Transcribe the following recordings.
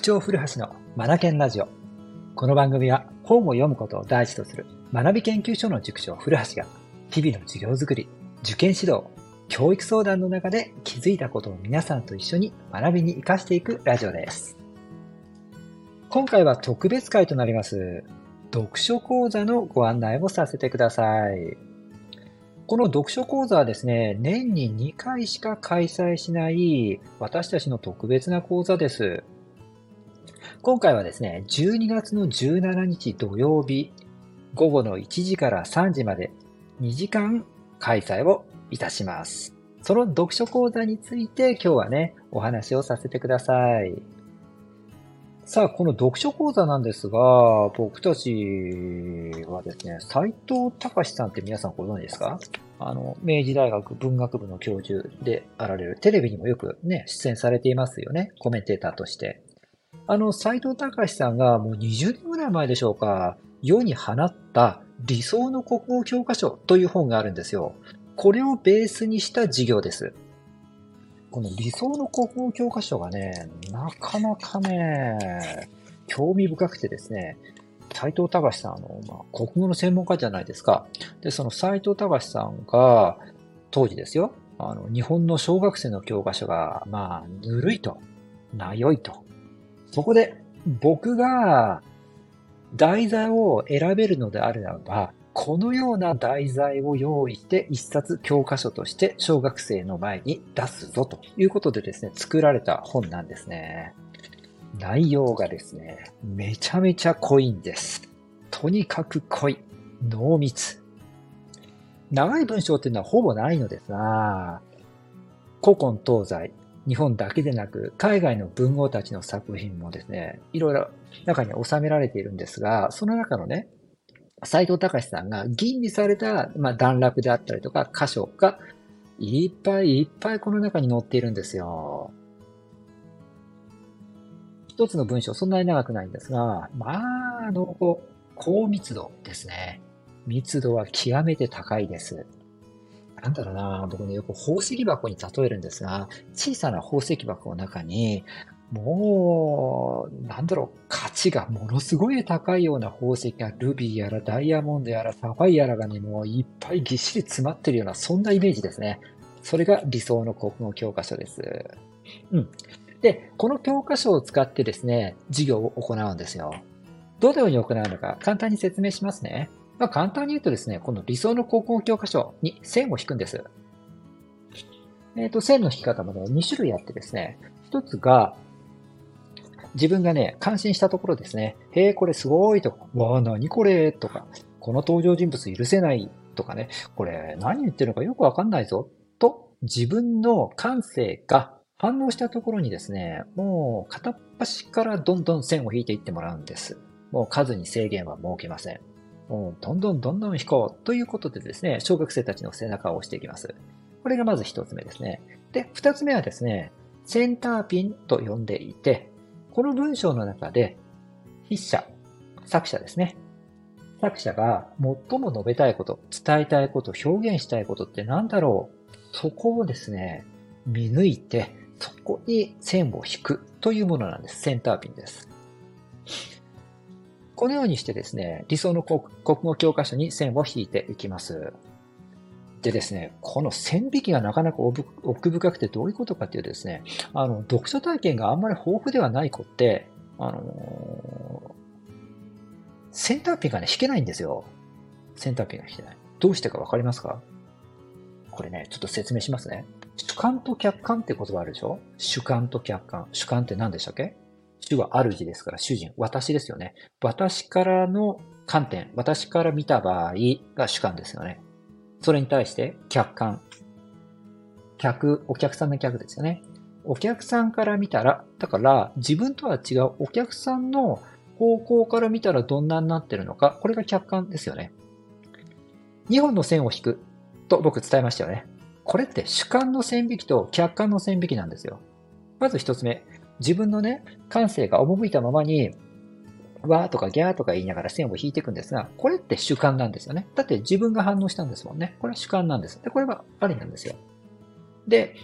長古橋のマナケンラジオ。この番組は本を読むことを第一とする学び研究所の塾長古橋が日々の授業づくり、受験指導、教育相談の中で気づいたことを皆さんと一緒に学びに活かしていくラジオです。今回は特別会となります。読書講座のご案内をさせてください。この読書講座はですね、年に2回しか開催しない私たちの特別な講座です。今回はですね、12月の17日土曜日、午後の1時から3時まで2時間開催をいたします。その読書講座について今日はね、お話をさせてください。さあ、この読書講座なんですが、僕たちはですね、斎藤隆さんって皆さんご存知ですか？あの、明治大学文学部の教授であられる、テレビにもよくね、出演されていますよね、コメンテーターとして。あの、斎藤隆さんがもう20年ぐらい前でしょうか、世に放った理想の国語教科書という本があるんですよ。これをベースにした授業です。この理想の国語教科書がね、なかなかね、興味深くてですね、斎藤隆さん、あの、まあ、国語の専門家じゃないですか。で、その斎藤隆さんが、当時ですよ、あの、日本の小学生の教科書が、まあ、ぬるいと、なよいと。そこで、僕が、題材を選べるのであるならば、このような題材を用意して一冊教科書として小学生の前に出すぞということでですね、作られた本なんですね。内容がですね、めちゃめちゃ濃いんです。とにかく濃い。濃密。長い文章っていうのはほぼないのですが、古今東西、日本だけでなく、海外の文豪たちの作品もですね、いろいろ中に収められているんですが、その中のね、斎藤隆さんが吟味された、まあ、段落であったりとか、箇所がいっぱいいっぱいこの中に載っているんですよ。一つの文章、そんなに長くないんですが、まあ、あの、高密度ですね。密度は極めて高いです。なんだろうな、僕ね、よく宝石箱に例えるんですが、小さな宝石箱の中に、もう、なんだろう、価値がものすごい高いような宝石が、ルビーやらダイヤモンドやらサファイアらがね、もういっぱいぎっしり詰まってるような、そんなイメージですね。それが理想の国語教科書です。うん。で、この教科書を使ってですね、授業を行うんですよ。どのように行うのか簡単に説明しますね。まあ、簡単に言うとですね、この理想の国語教科書に線を引くんです。えっ、ー、と、線の引き方もね、2種類あってですね、一つが、自分がね、感心したところですね。へえ、これすごいとか、わあ、なにこれとか、この登場人物許せないとかね、これ何言ってるのかよくわかんないぞと、自分の感性が反応したところにですね、もう片っ端からどんどん線を引いていってもらうんです。もう数に制限は設けません。もうどんどんどんどん引こうということでですね、小学生たちの背中を押していきます。これがまず一つ目ですね。で、二つ目はですね、センターピンと呼んでいて、この文章の中で、筆者、作者ですね。作者が最も述べたいこと、伝えたいこと、表現したいことって何だろうそこをですね、見抜いて、そこに線を引くというものなんです。センターピンです。このようにしてですね、理想の国語教科書に線を引いていきます。でですね、この線引きがなかなか奥深くてどういうことかっていうとですね、あの、読書体験があんまり豊富ではない子って、あのー、センターピンがね、引けないんですよ。センターピンが引けない。どうしてかわかりますか？これね、ちょっと説明しますね。主観と客観って言葉あるでしょ？主観と客観。主観って何でしたっけ？主は主ですから、主人。私ですよね。私からの観点。私から見た場合が主観ですよね。それに対して客観。客、お客さんの客ですよね。お客さんから見たら、だから自分とは違うお客さんの方向から見たらどんなになってるのか、これが客観ですよね。2本の線を引くと僕伝えましたよね。これって主観の線引きと客観の線引きなんですよ。まず一つ目、自分のね、感性が赴いたままにわーとかギャーとか言いながら線を引いていくんですが、これって主観なんですよね。だって自分が反応したんですもんね。これは主観なんです。で、これはありなんですよ。で、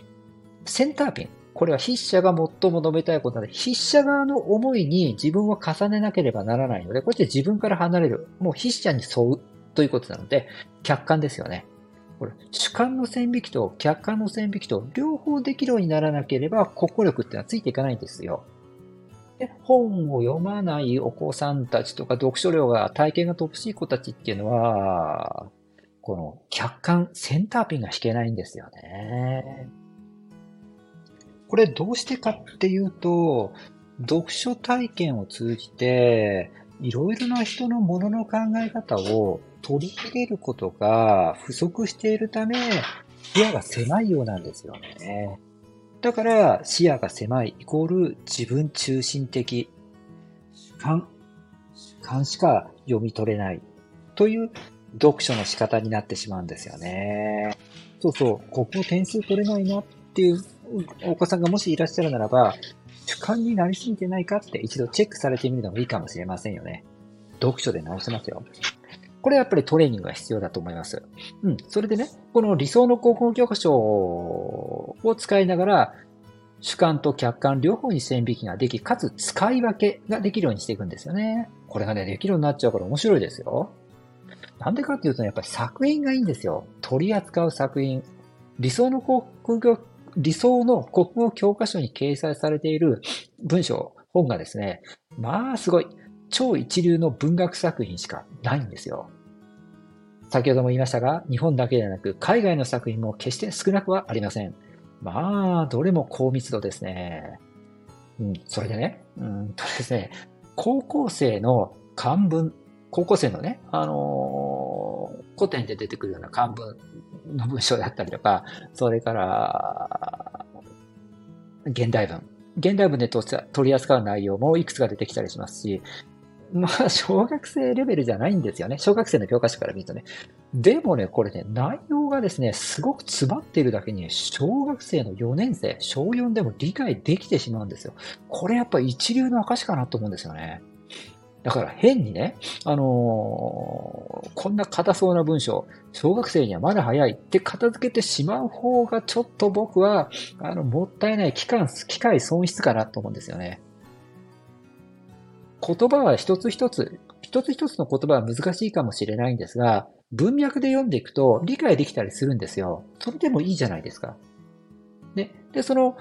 センターピン。これは筆者が最も述べたいことなので、筆者側の思いに自分を重ねなければならないので、こうやって自分から離れる。もう筆者に沿うということなので、客観ですよね。これ、主観の線引きと客観の線引きと両方できるようにならなければ、国語力ってのはついていかないんですよ。で本を読まないお子さんたちとか読書量が体験が乏しい子たちっていうのは、この客観、センターピンが引けないんですよね。これどうしてかっていうと、読書体験を通じて、いろいろな人のものの考え方を取り入れることが不足しているため、視野が狭いようなんですよね。だから視野が狭いイコール自分中心的主観、主観しか読み取れないという読書の仕方になってしまうんですよね。そうそう、ここ点数取れないなっていうお子さんがもしいらっしゃるならば、主観になりすぎてないかって一度チェックされてみるのもいいかもしれませんよね。読書で直せますよ。これやっぱりトレーニングが必要だと思います。うん。それでね、この理想の高校教科書を使いながら、主観と客観両方に線引きができ、かつ使い分けができるようにしていくんですよね。これがね、できるようになっちゃうから面白いですよ。なんでかっていうと、ね、やっぱり作品がいいんですよ。取り扱う作品。理想の国語、理想の国語教科書に掲載されている文章、本がですね、まあすごい、超一流の文学作品しかないんですよ。先ほども言いましたが、日本だけではなく、海外の作品も決して少なくはありません。まあ、どれも高密度ですね。うん、それでね、うんとですね、高校生の漢文、高校生のね、あのー、古典で出てくるような漢文の文章だったりとか、それから、現代文。現代文で取り扱う内容もいくつか出てきたりしますし、まあ、小学生レベルじゃないんですよね。小学生の教科書から見るとね。でもね、これね、内容がですね、すごく詰まっているだけに、小学生の4年生、小4でも理解できてしまうんですよ。これやっぱ一流の証かなと思うんですよね。だから変にね、あのー、こんな硬そうな文章、小学生にはまだ早いって片付けてしまう方がちょっと僕は、あの、もったいない期間、機会損失かなと思うんですよね。言葉は一つ一つ、一つ一つの言葉は難しいかもしれないんですが、文脈で読んでいくと理解できたりするんですよ。それでもいいじゃないですか。ね。で、その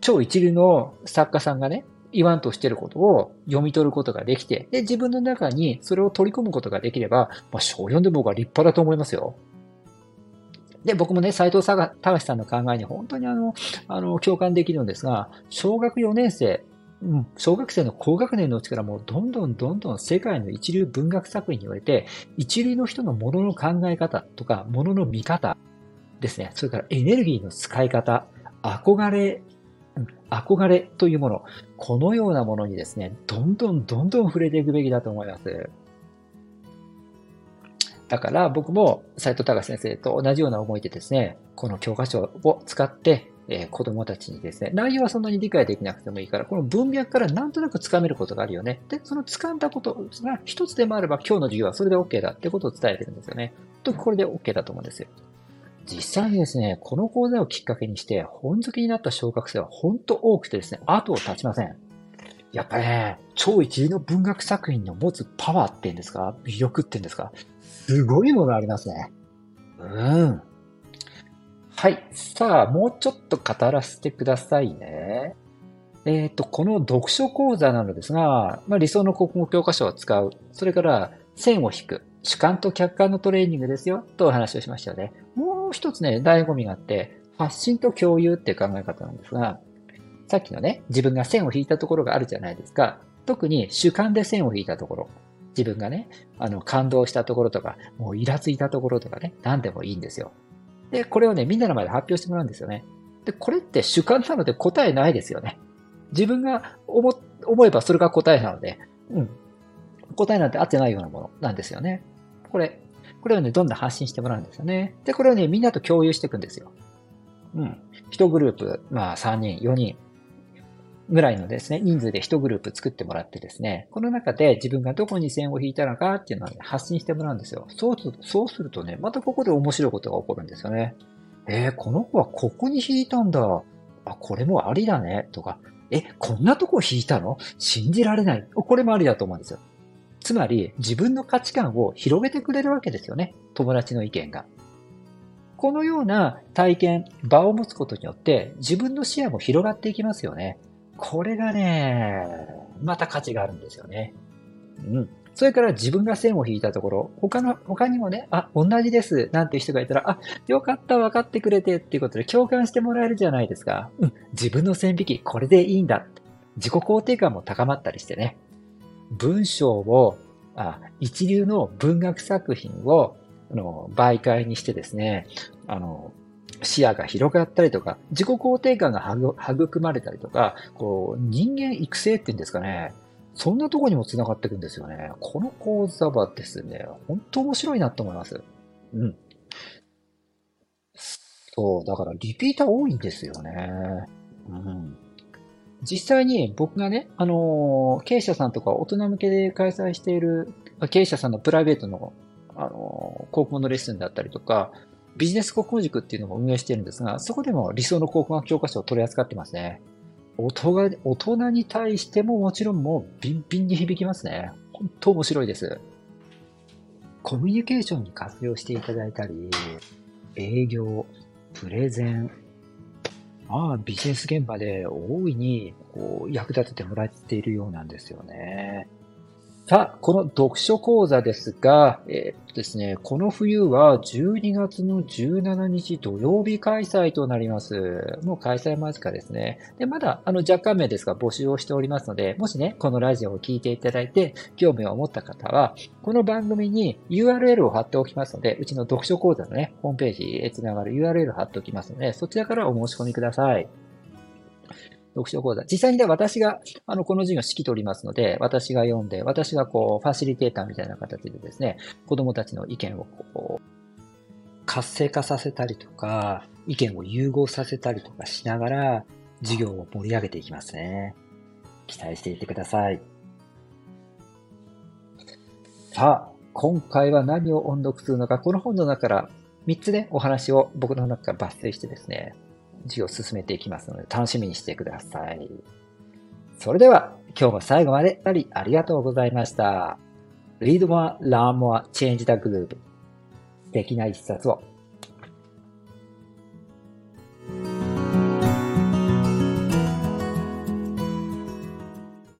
超一流の作家さんがね、言わんとしてることを読み取ることができて、で、自分の中にそれを取り込むことができれば、まあ、小4で僕は立派だと思いますよ。で、僕もね、斎藤隆さんの考えに本当にあの、あの、共感できるんですが、小学4年生、うん、小学生の高学年のうちからもうどんどんどんどん世界の一流文学作品において、一流の人のものの考え方とか、ものの見方ですね。それからエネルギーの使い方、憧れ、憧れというもの、このようなものにですね、どんどんどんどん触れていくべきだと思います。だから僕も斉藤隆先生と同じような思いでですね、この教科書を使ってえー、子供たちにですね、内容はそんなに理解できなくてもいいから、この文脈からなんとなくつかめることがあるよね。で、その掴んだことが一つでもあれば今日の授業はそれで OK だってことを伝えてるんですよね。とこれで OK だと思うんですよ。実際にですね、この講座をきっかけにして、本好きになった小学生は本当多くてですね、後を絶ちません。やっぱね、超一流の文学作品の持つパワーっていうんですか？魅力っていうんですか？すごいものありますね。うん。はい。さあ、もうちょっと語らせてくださいね。えっ、ー、と、この読書講座なのですが、まあ、理想の国語教科書を使う。それから、線を引く。主観と客観のトレーニングですよ。とお話をしましたよね。もうう一つね、醍醐味があって、発信と共有っていう考え方なんですが、さっきのね、自分が線を引いたところがあるじゃないですか。特に主観で線を引いたところ。自分がね、あの、感動したところとか、もうイラついたところとかね、何でもいいんですよ。で、これをね、みんなの前で発表してもらうんですよね。で、これって主観なので答えないですよね。自分が思、思えばそれが答えなので、うん。答えなんて合ってないようなものなんですよね。これ、これをね、どんどん発信してもらうんですよね。で、これをね、みんなと共有していくんですよ。うん。一グループ、まあ3人、4人ぐらいのですね、人数で一グループ作ってもらってですね、この中で自分がどこに線を引いたのかっていうのを、ね、発信してもらうんですよ。そうすると、そうするとね、またここで面白いことが起こるんですよね。えー、この子はここに引いたんだ。あ、これもありだね、とか、え、こんなとこ引いたの？信じられない。これもありだと思うんですよ。つまり、自分の価値観を広げてくれるわけですよね。友達の意見が。このような体験、場を持つことによって、自分の視野も広がっていきますよね。これがね、また価値があるんですよね。うん。それから自分が線を引いたところ、他の、他にもね、あ、同じです、なんていう人がいたら、あ、よかった、分かってくれてっていうことで共感してもらえるじゃないですか。うん、自分の線引き、これでいいんだ。自己肯定感も高まったりしてね。文章を、あ一流の文学作品を、あの、媒介にしてですね、あの、視野が広がったりとか、自己肯定感が育まれたりとか、こう、人間育成っていうんですかね。そんなとこにも繋がっていくんですよね。この講座はですね、本当面白いなと思います。うん。そう、だからリピーター多いんですよね。うん。実際に僕がね、あの経営者さんとか大人向けで開催している経営者さんのプライベートの、あの高校のレッスンだったりとか、ビジネス国語塾っていうのも運営してるんですが、そこでも理想の考古学教科書を取り扱ってますね。大人大人に対してももちろんもうビンビンに響きますね。本当面白いです。コミュニケーションに活用していただいたり、営業、プレゼン、まあビジネス現場で大いにこう役立ててもらっているようなんですよね。さあ、この読書講座ですが、えー、っとですね、この冬は12月の17日土曜日開催となります。もう開催間近ですね。で、まだ、あの、若干名ですが募集をしておりますので、もしね、このラジオを聞いていただいて、興味を持った方は、この番組に URL を貼っておきますので、うちの読書講座のね、ホームページへつながる URL を貼っておきますので、そちらからお申し込みください。読書講座。実際にね、私が、あの、この授業を指揮取りますので、私が読んで、私がこう、ファシリテーターみたいな形でですね、子供たちの意見をこう、活性化させたりとか、意見を融合させたりとかしながら、授業を盛り上げていきますね。期待していてください。さあ、今回は何を音読するのか、この本の中から3つね、お話を僕の中から抜粋してですね、授業を進めていきますので、楽しみにしてください。それでは、今日も最後までありがとうございました。Read more, learn more, change the group. 素敵な一冊を。